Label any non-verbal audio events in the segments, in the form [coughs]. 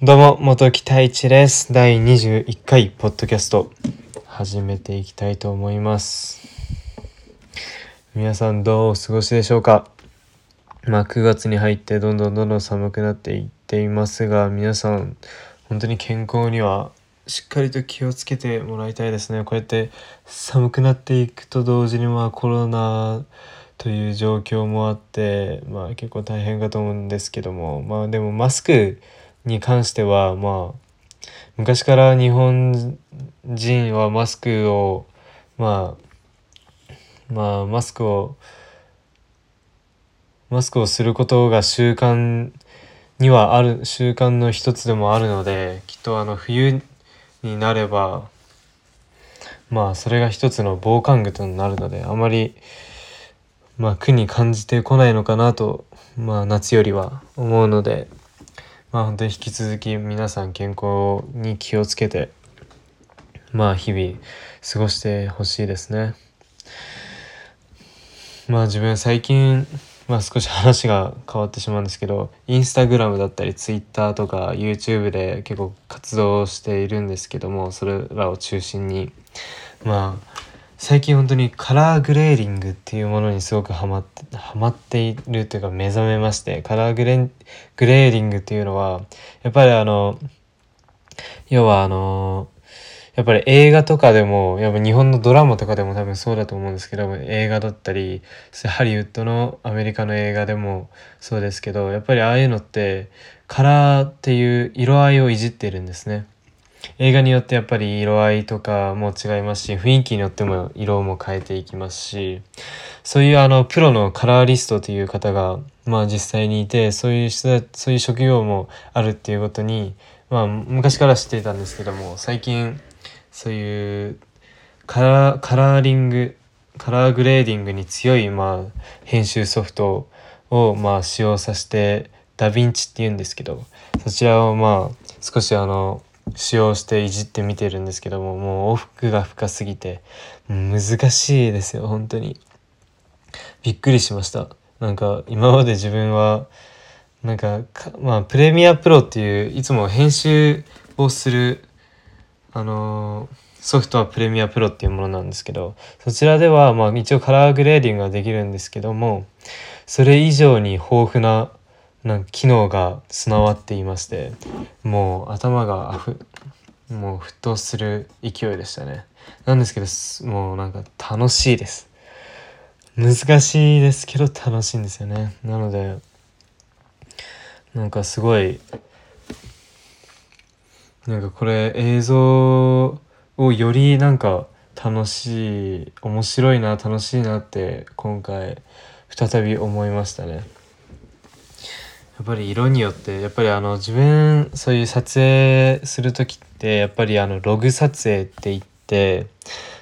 どうも、元木太一です。第21回ポッドキャスト、始めていきたいと思います。皆さんどうお過ごしでしょうか？まあ、9月に入ってどんどんどんどん寒くなっていっていますが、皆さん、本当に健康にはしっかりと気をつけてもらいたいですね。こうやって寒くなっていくと同時に、まあ、コロナという状況もあって、まあ、結構大変かと思うんですけども、まあ、でもマスク、に関してはまあ昔から日本人はマスクをまあまあマスクをマスクをすることが習慣にはある習慣の一つでもあるのできっとあの冬になればまあそれが一つの防寒具となるのであまりまあ苦に感じてこないのかなとまあ夏よりは思うのでまあ本当に引き続き皆さん健康に気をつけてまあ日々過ごしてほしいですね。まあ自分最近まあ少し話が変わってしまうんですけどインスタグラムだったりツイッターとか YouTube で結構活動しているんですけどもそれらを中心にまあ最近本当にカラーグレーディングっていうものにすごくハマってハマっているというか目覚めましてカラーグレグレーディングっていうのはやっぱりあの要はあのやっぱり映画とかでもやっぱ日本のドラマとかでも多分そうだと思うんですけど映画だったりハリウッドのアメリカの映画でもそうですけどやっぱりああいうのってカラーっていう色合いをいじってるんですね。映画によってやっぱり色合いとかも違いますし雰囲気によっても色も変えていきますしそういうあのプロのカラーリストという方がまあ実際にいてそういう人そういう職業もあるっていうことにまあ昔から知っていたんですけども最近そういうカラーカラーリングカラーグレーディングに強いまあ編集ソフトをまあ使用させてダヴィンチっていうんですけどそちらをまあ少しあの使用していじってみてるんですけどももう奥が深すぎて難しいですよ本当に。びっくりしました。なんか今まで自分はなんかまあプレミアプロっていういつも編集をするあのソフトはプレミアプロっていうものなんですけどそちらではまあ一応カラーグレーディングができるんですけどもそれ以上に豊富ななん機能が備わっていましてもう頭がふもう沸騰する勢いでしたね。なんですけどもうなんか楽しいです。難しいですけど楽しいんですよね。なのでなんかすごいなんかこれ映像をよりなんか楽しい面白いな楽しいなって今回再び思いましたね。やっぱり色によってやっぱりあの自分そういう撮影する時ってやっぱりあのログ撮影って言って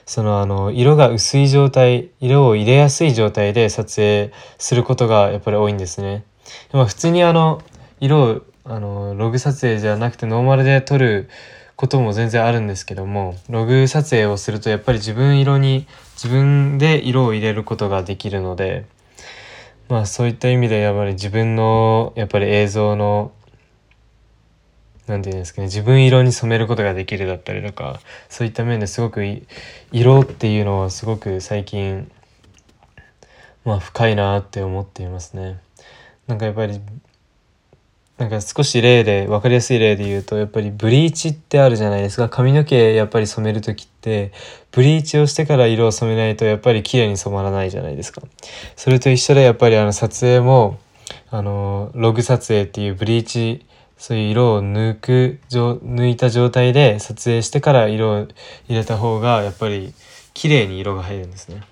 そのあの色が薄い状態色を入れやすい状態で撮影することがやっぱり多いんですね。まあ、普通にあの色をあのログ撮影じゃなくてノーマルで撮ることも全然あるんですけどもログ撮影をするとやっぱり自分色に自分で色を入れることができるのでまあそういった意味でやっぱり自分のやっぱり映像の何て言うんですかね自分色に染めることができるだったりとかそういった面ですごく色っていうのはすごく最近まあ深いなって思っていますね。なんかやっぱりなんか少し例で分かりやすい例で言うとやっぱりブリーチってあるじゃないですか。髪の毛やっぱり染める時ってブリーチをしてから色を染めないとやっぱり綺麗に染まらないじゃないですか。それと一緒でやっぱりあの撮影もあのログ撮影っていうブリーチそういう色を抜く抜いた状態で撮影してから色を入れた方がやっぱり綺麗に色が入るんですね。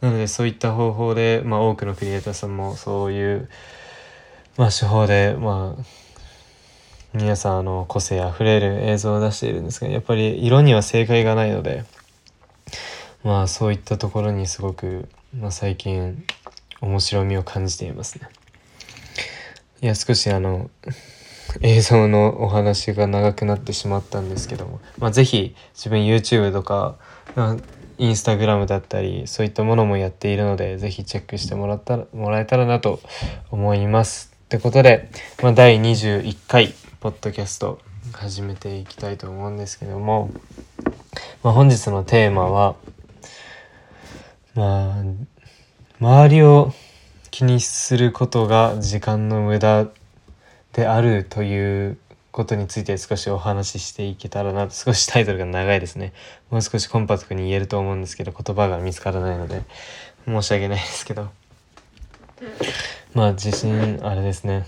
なのでそういった方法で、まあ、多くのクリエイターさんもそういうまあ手法でまあ皆さんあの個性あふれる映像を出しているんですがやっぱり色には正解がないのでまあそういったところにすごく、まあ、最近面白みを感じていますね。いや少しあの映像のお話が長くなってしまったんですけども、まあ、是非自分 YouTube とか、インスタグラムだったりそういったものもやっているので是非チェックしてもらったらもらえたらなと思います。ってことで、まあ、第21回ポッドキャスト始めていきたいと思うんですけども、まあ、本日のテーマはまあ周りを気にすることが時間の無駄であるということについて少しお話ししていけたらな少しタイトルが長いですね。もう少しコンパクトに言えると思うんですけど言葉が見つからないので申し訳ないですけど。まあ自信あれですね。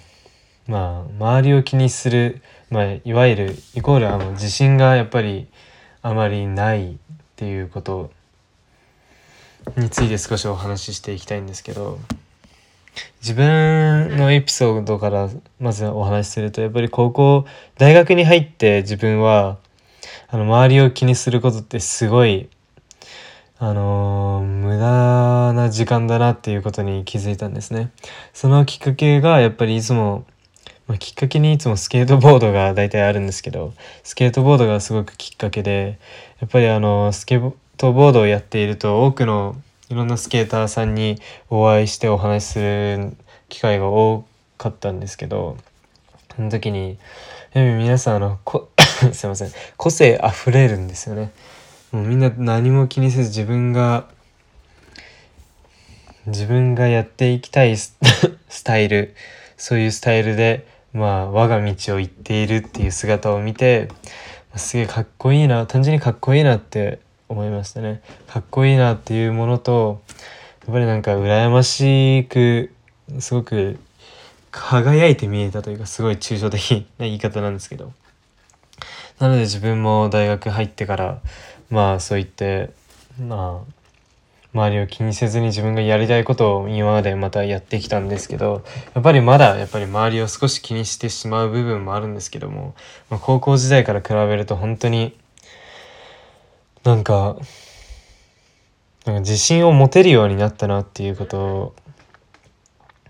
まあ周りを気にする、まあ、いわゆるイコールあの自信がやっぱりあまりないっていうことについて少しお話ししていきたいんですけど自分のエピソードからまずお話しするとやっぱり高校大学に入って自分はあの周りを気にすることってすごいあのー、無駄な時間だなっていうことに気づいたんですね。そのきっかけがやっぱりいつも、まあ、きっかけにいつもスケートボードが大体あるんですけどスケートボードがすごくきっかけでやっぱりあのスケートボードをやっていると多くのいろんなスケーターさんにお会いしてお話しする機会が多かったんですけどその時に皆さんあのこ [coughs] すいません個性あふれるんですよね。もうみんな何も気にせず自分が自分がやっていきたいス [laughs] タイルそういうスタイルでまあ我が道を行っているっていう姿を見てすげえかっこいいな単純にかっこいいなって思いましたね。かっこいいなっていうものとやっぱりなんか羨ましくすごく輝いて見えたというかすごい抽象的な言い方なんですけど。なので自分も大学入ってからまあそう言ってまあ周りを気にせずに自分がやりたいことを今までまたやってきたんですけどやっぱりまだやっぱり周りを少し気にしてしまう部分もあるんですけども、まあ、高校時代から比べると本当になんかなんか自信を持てるようになったなっていうこと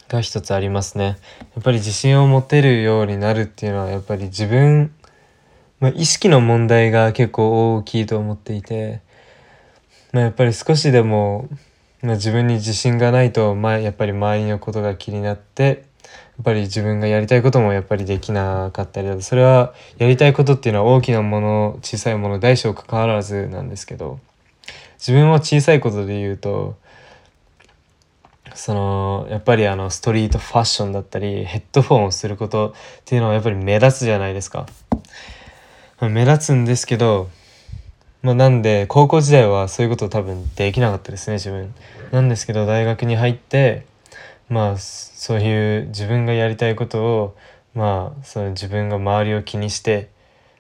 が一つありますね。やっぱり自信を持てるようになるっていうのはやっぱり自分、まあ、意識の問題が結構大きいと思っていて、まあ、やっぱり少しでも、まあ、自分に自信がないと、まあ、やっぱり周りのことが気になってやっぱり自分がやりたいこともやっぱりできなかったりだとそれはやりたいことっていうのは大きなもの小さいもの大小関わらずなんですけど自分は小さいことで言うとそのやっぱりあのストリートファッションだったりヘッドフォンをすることっていうのはやっぱり目立つじゃないですか。目立つんですけど、まあ、なんで高校時代はそういうこと多分できなかったですね自分。なんですけど大学に入ってまあそういう自分がやりたいことをまあその自分が周りを気にして、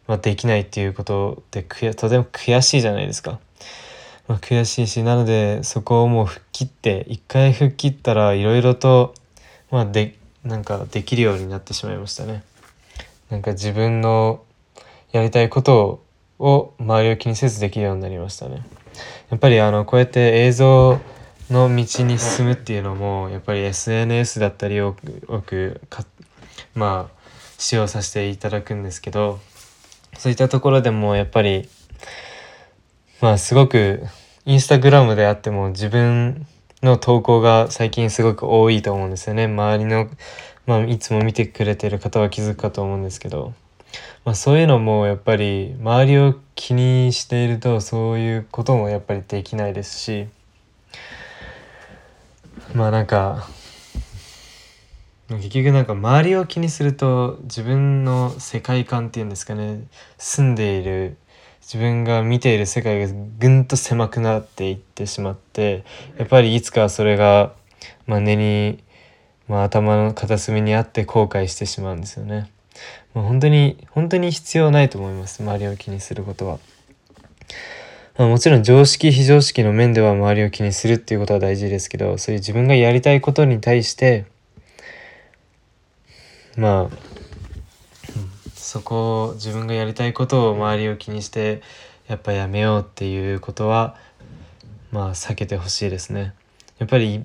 まあ、できないっていうことでとても悔しいじゃないですか。まあ、悔しいしなのでそこをもう吹っ切って一回吹っ切ったらいろいろとまあでなんかできるようになってしまいましたね。なんか自分のやりたいことを周りを気にせずできるようになりましたね。やっぱりあのこうやって映像の道に進むっていうのもやっぱり SNS だったりを多くまあ使用させていただくんですけどそういったところでもやっぱりまあすごくインスタグラムであっても自分の投稿が最近すごく多いと思うんですよね周りの、まあ、いつも見てくれてる方は気づくかと思うんですけど、まあ、そういうのもやっぱり周りを気にしているとそういうこともやっぱりできないですしまあなんか結局なんか周りを気にすると自分の世界観っていうんですかね住んでいる自分が見ている世界がぐんと狭くなっていってしまってやっぱりいつかそれが、まあ、根に、まあ、頭の片隅にあって後悔してしまうんですよね。まあ、本当に本当に必要ないと思います周りを気にすることは。まあ、もちろん常識非常識の面では周りを気にするっていうことは大事ですけどそういう自分がやりたいことに対してまあそこを自分がやりたいことを周りを気にしてやっぱやめようっていうことはまあ避けてほしいですね。やっぱり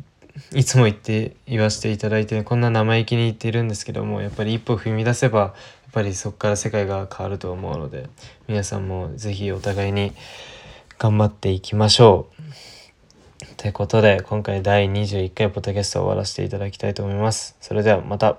いつも言って言わせていただいてこんな生意気に言っているんですけどもやっぱり一歩踏み出せばやっぱりそこから世界が変わると思うので皆さんも是非お互いに頑張っていきましょう。ということで今回第21回ポッドキャストを終わらせていただきたいと思います。それではまた。